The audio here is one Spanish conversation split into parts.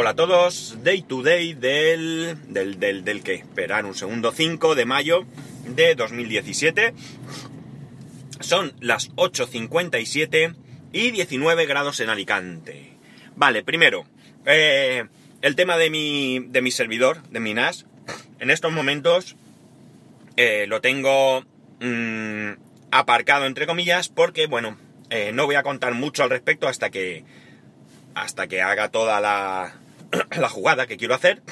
Hola a todos, Day to Day del, del, del, del que, esperar un segundo, 5 de mayo de 2017. Son las 8.57 y 19 grados en Alicante. Vale, primero, eh, el tema de mi, de mi servidor, de mi NAS. En estos momentos eh, lo tengo mm, aparcado, entre comillas, porque, bueno, eh, no voy a contar mucho al respecto hasta que, hasta que haga toda la, la jugada que quiero hacer.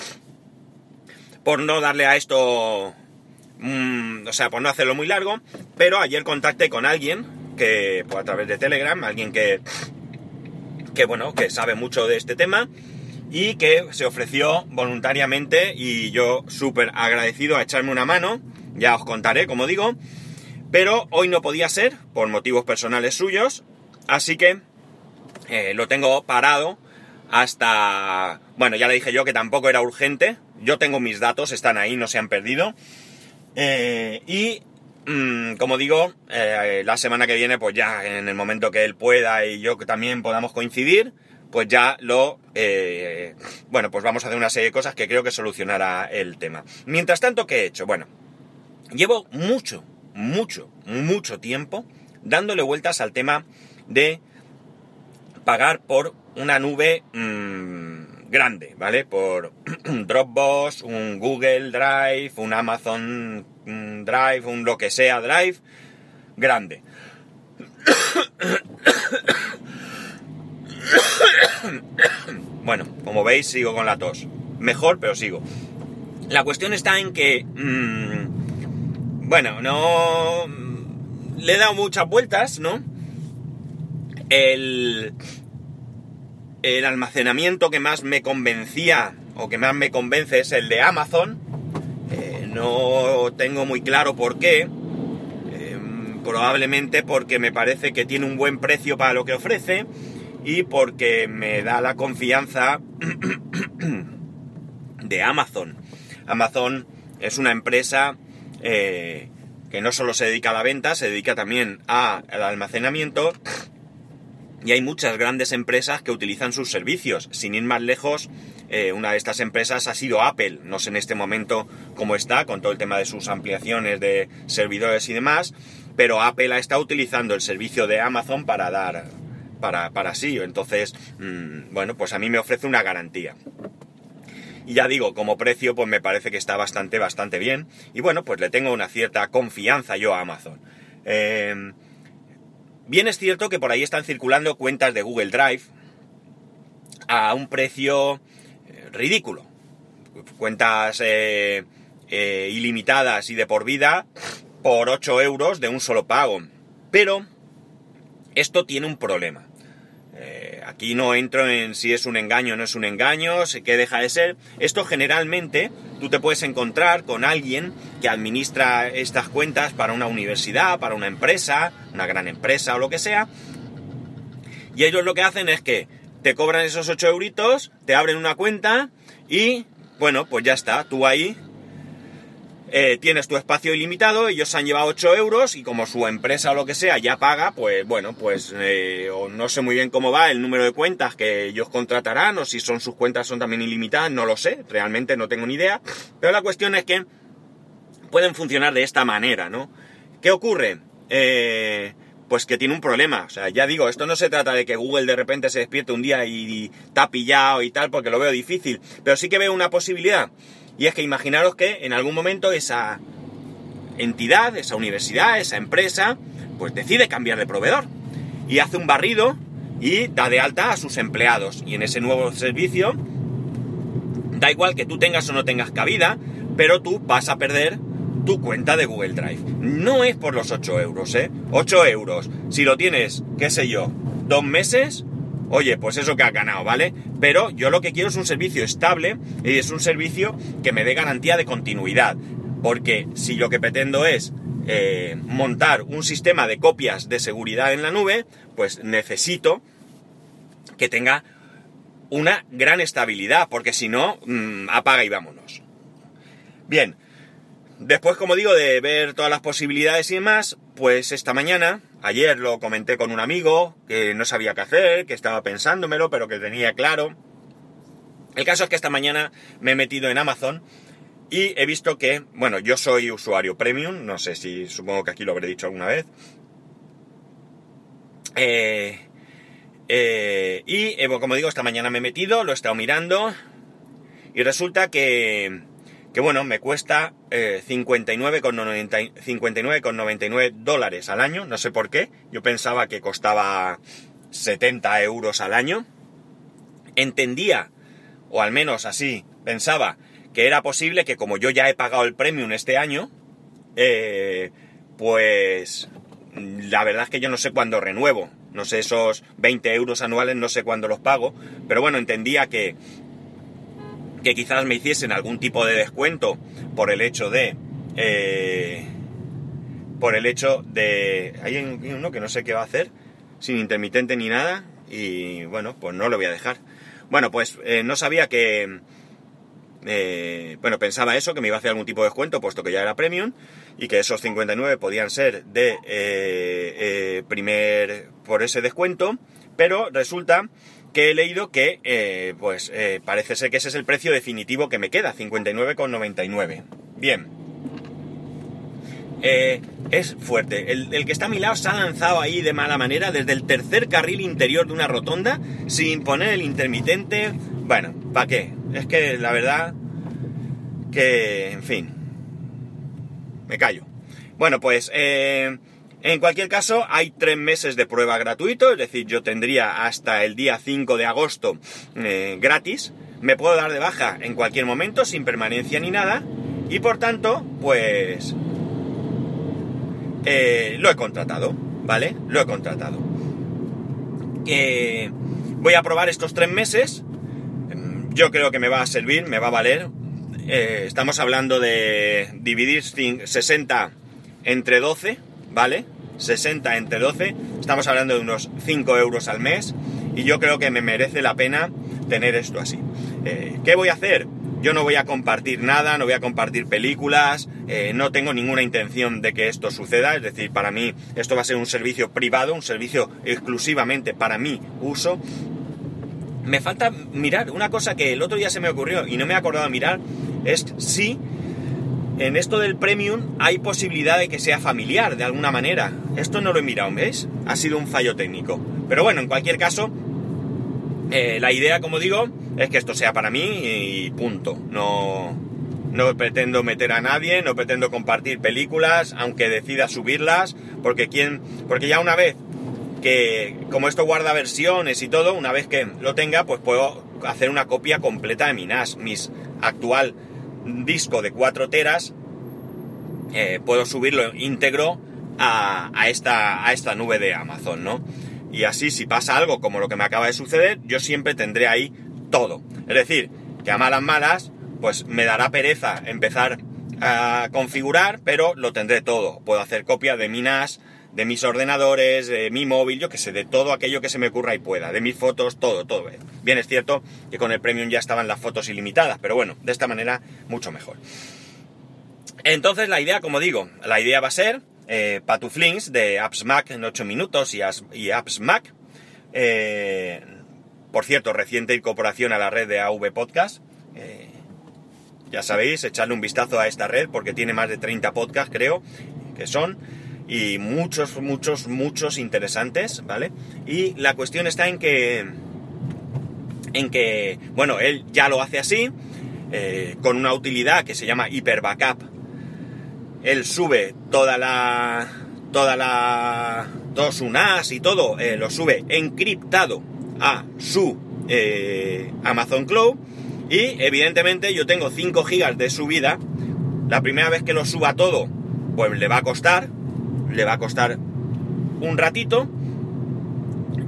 Por no darle a esto Mm, o sea, por no hacerlo muy largo, pero ayer contacté con alguien que, pues a través de Telegram, alguien que, que bueno, que sabe mucho de este tema y que se ofreció voluntariamente y yo súper agradecido a echarme una mano, ya os contaré, como digo, pero hoy no podía ser por motivos personales suyos, así que eh, lo tengo parado hasta, bueno, ya le dije yo que tampoco era urgente, yo tengo mis datos, están ahí, no se han perdido, eh, y mm, como digo, eh, la semana que viene, pues ya en el momento que él pueda y yo también podamos coincidir, pues ya lo... Eh, bueno, pues vamos a hacer una serie de cosas que creo que solucionará el tema. Mientras tanto, ¿qué he hecho? Bueno, llevo mucho, mucho, mucho tiempo dándole vueltas al tema de pagar por una nube... Mmm, grande, ¿vale? Por Dropbox, un Google Drive, un Amazon Drive, un lo que sea Drive, grande. Bueno, como veis sigo con la tos. Mejor, pero sigo. La cuestión está en que... Mmm, bueno, no... Le he dado muchas vueltas, ¿no? El el almacenamiento que más me convencía o que más me convence es el de Amazon. Eh, no tengo muy claro por qué. Em, probablemente porque me parece que tiene un buen precio para lo que ofrece y porque me da la confianza de Amazon. Amazon es una empresa eh, que no solo se dedica a la venta, se dedica también al almacenamiento y hay muchas grandes empresas que utilizan sus servicios. Sin ir más lejos, eh, una de estas empresas ha sido Apple. No sé en este momento cómo está con todo el tema de sus ampliaciones de servidores y demás, pero Apple ha estado utilizando el servicio de Amazon para dar para, para sí. Entonces, mm, bueno, pues a mí me ofrece una garantía. Y ya digo, como precio, pues me parece que está bastante, bastante bien. Y bueno, pues le tengo una cierta confianza yo a Amazon. Eh, Bien es cierto que por ahí están circulando cuentas de Google Drive a un precio eh, ridículo. Cuentas eh, eh, ilimitadas y de por vida por 8 euros de un solo pago. Pero esto tiene un problema. Aquí no entro en si es un engaño o no es un engaño, qué deja de ser. Esto generalmente tú te puedes encontrar con alguien que administra estas cuentas para una universidad, para una empresa, una gran empresa o lo que sea. Y ellos lo que hacen es que te cobran esos 8 euritos, te abren una cuenta y, bueno, pues ya está, tú ahí eh, tienes tu espacio ilimitado, ellos han llevado 8 euros y como su empresa o lo que sea ya paga, pues bueno, pues eh, no sé muy bien cómo va el número de cuentas que ellos contratarán o si son sus cuentas son también ilimitadas, no lo sé, realmente no tengo ni idea, pero la cuestión es que pueden funcionar de esta manera, ¿no? ¿Qué ocurre? Eh, pues que tiene un problema. O sea, ya digo, esto no se trata de que Google de repente se despierte un día y, está pillado y tal, porque lo veo difícil. Pero sí que veo una posibilidad. Y es que imaginaros que en algún momento esa entidad, esa universidad, esa empresa, pues decide cambiar de proveedor. Y hace un barrido y da de alta a sus empleados. Y en ese nuevo servicio, da igual que tú tengas o no tengas cabida, pero tú vas a perder tu cuenta de Google Drive. No es por los 8 euros, ¿eh? 8 euros. Si lo tienes, qué sé yo, dos meses, oye, pues eso que ha ganado, ¿vale? Pero yo lo que quiero es un servicio estable y es un servicio que me dé garantía de continuidad. Porque si lo que pretendo es eh, montar un sistema de copias de seguridad en la nube, pues necesito que tenga una gran estabilidad, porque si no, mm, apaga y vámonos. Bien, Después, como digo, de ver todas las posibilidades y demás, pues esta mañana, ayer lo comenté con un amigo que no sabía qué hacer, que estaba pensándomelo, pero que tenía claro El caso es que esta mañana me he metido en Amazon y he visto que, bueno, yo soy usuario premium, no sé si supongo que aquí lo habré dicho alguna vez. Eh, eh, y eh, como digo, esta mañana me he metido, lo he estado mirando y resulta que, que bueno, me cuesta 59,99 dólares al año, no sé por qué, yo pensaba que costaba 70 euros al año. Entendía, o al menos así pensaba, que era posible que como yo ya he pagado el premium este año, eh, pues la verdad es que yo no sé cuándo renuevo. No sé, esos 20 euros anuales no sé cuándo los pago. Pero bueno, entendía que, que quizás me hiciesen algún tipo de descuento por el hecho de... Eh, por el hecho de... Hay uno que no sé qué va a hacer, sin intermitente ni nada, y bueno, pues no lo voy a dejar. Bueno, pues eh, no sabía que eh, bueno, pensaba eso, que me iba a hacer algún tipo de descuento, puesto que ya era premium, y que esos 59 podían ser de eh, eh, primer por ese descuento, pero resulta que he leído que, pues, parece ser que ese es el precio definitivo que me queda, 59,99. Bien. es fuerte. El, el, que está a mi lado se ha lanzado ahí de mala manera desde el tercer carril interior de una rotonda sin poner el intermitente. Bueno, ¿para qué? Es que la verdad que, en fin, me callo. Bueno, pues eh, en cualquier caso hay tres meses de prueba gratuito, es decir, yo tendría hasta el día 5 de agosto eh, gratis. Me puedo dar de baja en cualquier momento, sin permanencia ni nada. Y por tanto, pues... Eh, lo he contratado, ¿vale? Lo he contratado. voy a probar estos tres meses yo creo que me va a servir, me va a valer. Eh, estamos hablando de dividir 60 entre 12, ¿vale? 60 entre 12, estamos hablando de unos 5 euros al mes y yo creo que me merece la pena tener esto así. Eh, ¿Qué voy a hacer? Yo no voy a compartir nada, no voy a compartir películas, eh, no tengo ninguna intención de que esto suceda, es decir, para mí esto va a ser un servicio privado, un servicio exclusivamente para mi uso me falta mirar una cosa que el otro día se me ocurrió y no me he acordado de mirar, es si en esto del premium hay posibilidad de que sea familiar de alguna manera. Esto no lo he mirado, ¿veis? Ha sido un fallo técnico. Pero bueno, en cualquier caso, eh, la idea, como digo, es que esto sea para mí y punto. No, no pretendo meter a nadie, no pretendo compartir películas, aunque decida subirlas, porque, quien, porque ya una vez que como esto guarda versiones y todo, una vez que lo tenga, pues puedo hacer una copia completa de mi NAS, mis actual disco de 4 teras, eh, puedo subirlo íntegro a, esta, a esta nube de Amazon, ¿no? Y así, si pasa algo como lo que me acaba de suceder, yo siempre tendré ahí todo. Es decir, que a malas malas, pues me dará pereza empezar a configurar, pero lo tendré todo. Puedo hacer copia de mi NAS, de mis ordenadores, de mi móvil, yo que sé, de todo aquello que se me ocurra y pueda, de mis fotos, todo, todo. Bien, es cierto que con el Premium ya estaban las fotos ilimitadas, pero bueno, de esta manera mucho mejor. Entonces la idea, como digo, la idea va a ser eh, Patuflinks de Apps Mac en 8 minutos y, Apps Mac. Eh, por cierto, reciente incorporación a la red de AV Podcast. Eh, ya sabéis, echarle un vistazo a esta red porque tiene más de 30 podcasts, creo, que son y muchos, muchos, muchos interesantes, ¿vale? Y la cuestión está en que, en que, bueno, él ya lo hace así, eh, con una utilidad que se llama Hyper Backup. Él sube toda la, toda la, todo su NAS y todo, eh, lo sube encriptado a su eh, Amazon Cloud y evidentemente yo tengo 5 GB de subida. La primera vez que lo suba todo, pues le va a costar, le va a costar un ratito,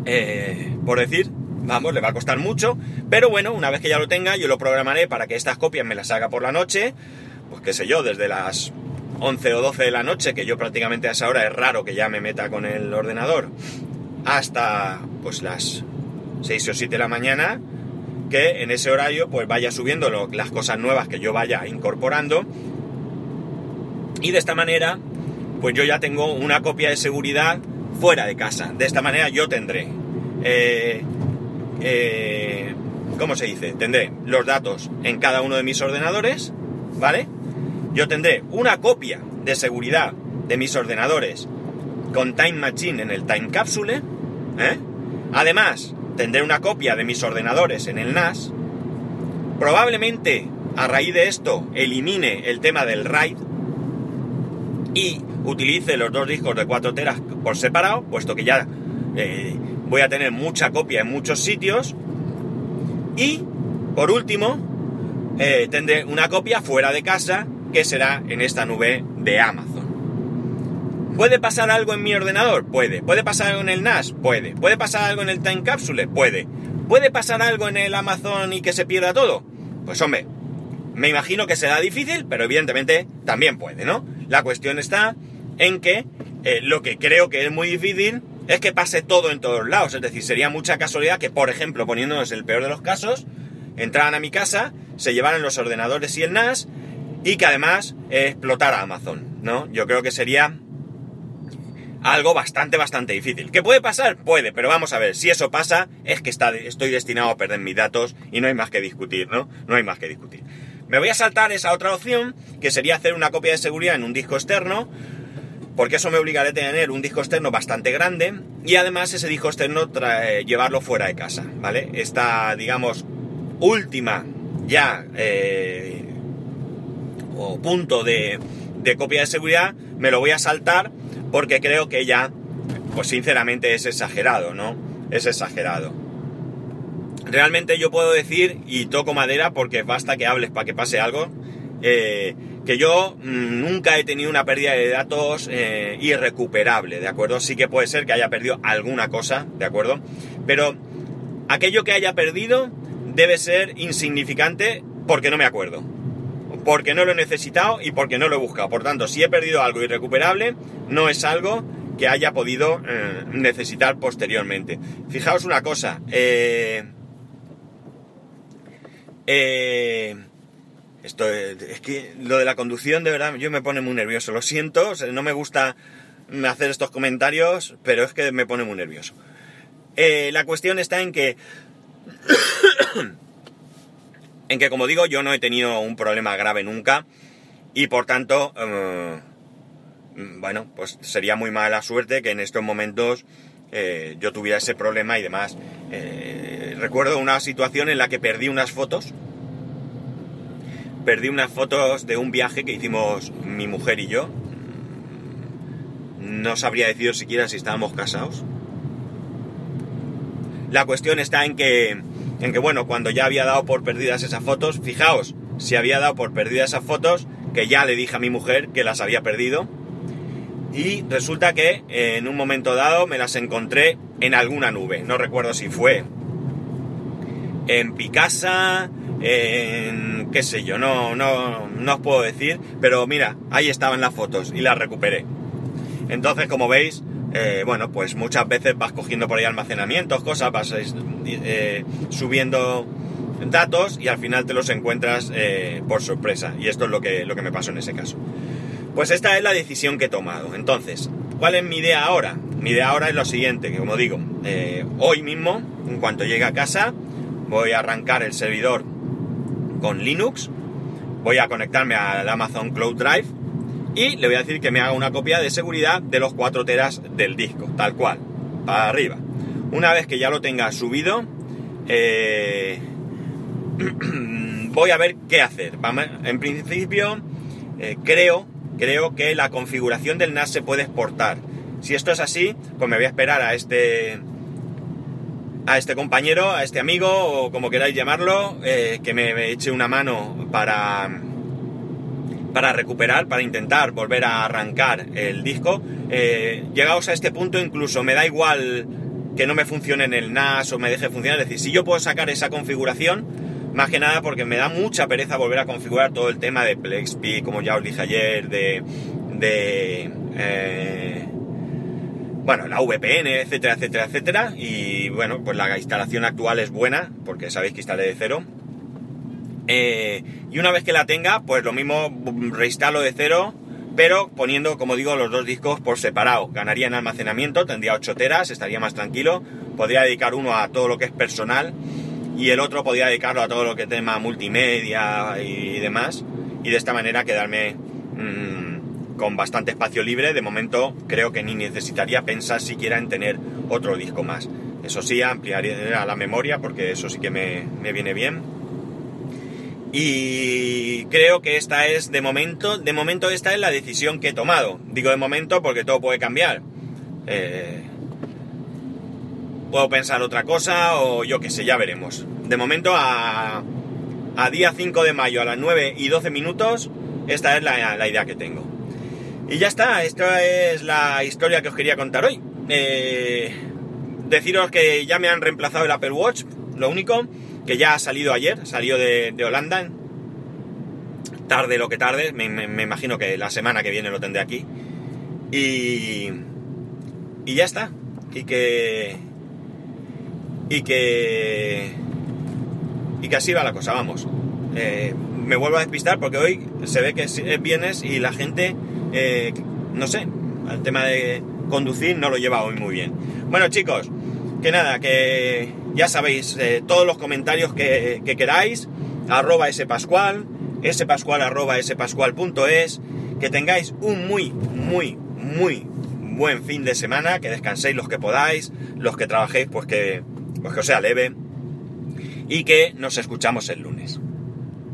eh, por decir, vamos, le va a costar mucho, pero bueno, una vez que ya lo tenga, yo lo programaré para que estas copias me las haga por la noche, pues qué sé yo, desde las 11 o 12 de la noche, que yo prácticamente a esa hora es raro que ya me meta con el ordenador, hasta pues las 6 o 7 de la mañana, que en ese horario pues vaya subiendo las cosas nuevas que yo vaya incorporando, y de esta manera pues yo ya tengo una copia de seguridad fuera de casa. De esta manera yo tendré, eh, eh, ¿cómo se dice? Tendré los datos en cada uno de mis ordenadores, ¿vale? Yo tendré una copia de seguridad de mis ordenadores con Time Machine en el Time Capsule, ¿eh? Además, tendré una copia de mis ordenadores en el NAS. Probablemente a raíz de esto elimine el tema del RAID y utilice los dos discos de 4 teras por separado, puesto que ya eh, voy a tener mucha copia en muchos sitios. Y, por último, eh, tendré una copia fuera de casa que será en esta nube de Amazon. ¿Puede pasar algo en mi ordenador? Puede. ¿Puede pasar algo en el NAS? Puede. ¿Puede pasar algo en el Time Capsule? Puede. ¿Puede pasar algo en el Amazon y que se pierda todo? Pues hombre, me imagino que será difícil, pero evidentemente también puede, ¿no? La cuestión está en que eh, lo que creo que es muy difícil es que pase todo en todos lados. Es decir, sería mucha casualidad que, por ejemplo, poniéndonos el peor de los casos, entraran a mi casa, se llevaran los ordenadores y el NAS y que además explotara Amazon, ¿no? Yo creo que sería algo bastante, bastante difícil. ¿Qué puede pasar? Puede, pero vamos a ver, si eso pasa, es que estoy destinado a perder mis datos y no hay más que discutir, ¿no? No hay más que discutir. Me voy a saltar esa otra opción, que sería hacer una copia de seguridad en un disco externo, porque eso me obligaría a tener un disco externo bastante grande y además ese disco externo llevarlo fuera de casa, ¿vale? Esta, digamos, última ya eh, o punto de, de copia de seguridad me lo voy a saltar porque creo que ya, pues sinceramente es exagerado, ¿no? Es exagerado. Realmente yo puedo decir, y toco madera porque basta que hables para que pase algo, eh, que yo mm, nunca he tenido una pérdida de datos eh, irrecuperable, ¿de acuerdo? Sí que puede ser que haya perdido alguna cosa, ¿de acuerdo? Pero aquello que haya perdido debe ser insignificante porque no me acuerdo. Porque no lo he necesitado y porque no lo he buscado. Por tanto, si he perdido algo irrecuperable, no es algo que haya podido eh, necesitar posteriormente. Fijaos una cosa. Eh, eh, esto es que lo de la conducción de verdad yo me pone muy nervioso. Lo siento, no me gusta hacer estos comentarios, pero es que me pone muy nervioso. la cuestión está en que en que como digo yo no he tenido un problema grave nunca y por tanto Mm, bueno, pues sería muy mala suerte que en estos momentos eh, yo tuviera ese problema y demás. Eh, recuerdo una situación en la que perdí unas fotos. Perdí unas fotos de un viaje que hicimos mi mujer y yo. No sabría decir siquiera si estábamos casados. La cuestión está en que, en que, bueno, cuando ya había dado por perdidas esas fotos, fijaos, si había dado por perdidas esas fotos, que ya le dije a mi mujer que las había perdido, y resulta que eh, en un momento dado me las encontré en alguna nube. No recuerdo si fue en Picasa, en qué sé yo, no, no, no os puedo decir, pero mira, ahí estaban las fotos y las recuperé. Entonces, como veis, eh, bueno, pues muchas veces vas cogiendo por ahí almacenamientos, cosas, vas eh, subiendo datos y al final te los encuentras por sorpresa. Y esto es lo que, lo que me pasó en ese caso. Pues esta es la decisión que he tomado. Entonces, ¿cuál es mi idea ahora? Mi idea ahora es lo siguiente, que como digo, eh, hoy mismo, en cuanto llegue a casa, voy a arrancar el servidor con Linux, voy a conectarme al Amazon Cloud Drive y le voy a decir que me haga una copia de seguridad de los 4 teras del disco, tal cual, para arriba. Una vez que ya lo tenga subido, eh, voy a ver qué hacer. En principio, eh, creo creo que la configuración del NAS se puede exportar. Si esto es así, pues me voy a esperar a este a este compañero, a este amigo o como queráis llamarlo, eh, que me, eche una mano para para recuperar, para intentar volver a arrancar el disco. Eh, llegados a este punto, incluso me da igual que no me funcione en el NAS o me deje funcionar. Es decir, si yo puedo sacar esa configuración, más que nada porque me da mucha pereza volver a configurar todo el tema de PlexP, como ya os dije ayer, de... de eh, bueno, la VPN, etcétera, etcétera, etcétera. Y bueno, pues la instalación actual es buena, porque sabéis que instalé de cero. Eh, y una vez que la tenga, pues lo mismo reinstalo de cero, pero poniendo, como digo, los dos discos por separado. Ganaría en almacenamiento, tendría 8 teras, estaría más tranquilo. Podría dedicar uno a todo lo que es personal y el otro podía dedicarlo a todo lo que tema multimedia y demás, y de esta manera quedarme mmm, con bastante espacio libre. De momento creo que ni necesitaría pensar siquiera en tener otro disco más. Eso sí, ampliaría la memoria porque eso sí que me, me viene bien. Y creo que esta es, de momento, de momento esta es la decisión que he tomado. Digo de momento porque todo puede cambiar. Eh, puedo pensar otra cosa o yo qué sé, ya veremos. De momento a, a día 5 de mayo a las 9 y 12 minutos, esta es la, la, idea que tengo. Y ya está, esta es la historia que os quería contar hoy. Eh, deciros que ya me han reemplazado el Apple Watch, lo único, que ya ha salido ayer, salió de, Holanda, tarde lo que tarde, me, imagino que la semana que viene lo tendré aquí. Y, y ya está. Y que, y que y que así va la cosa, vamos. Eh, me vuelvo a despistar porque hoy se ve que es viernes y la gente, eh, no sé, el tema de conducir no lo lleva hoy muy bien. Bueno chicos, que nada, que ya sabéis, eh, todos los comentarios que, que, queráis, arroba spascual, spascual arroba spascual.es, que tengáis un muy, muy, muy buen fin de semana, que descanséis los que podáis, los que trabajéis pues que, pues que os sea leve y que nos escuchamos el lunes.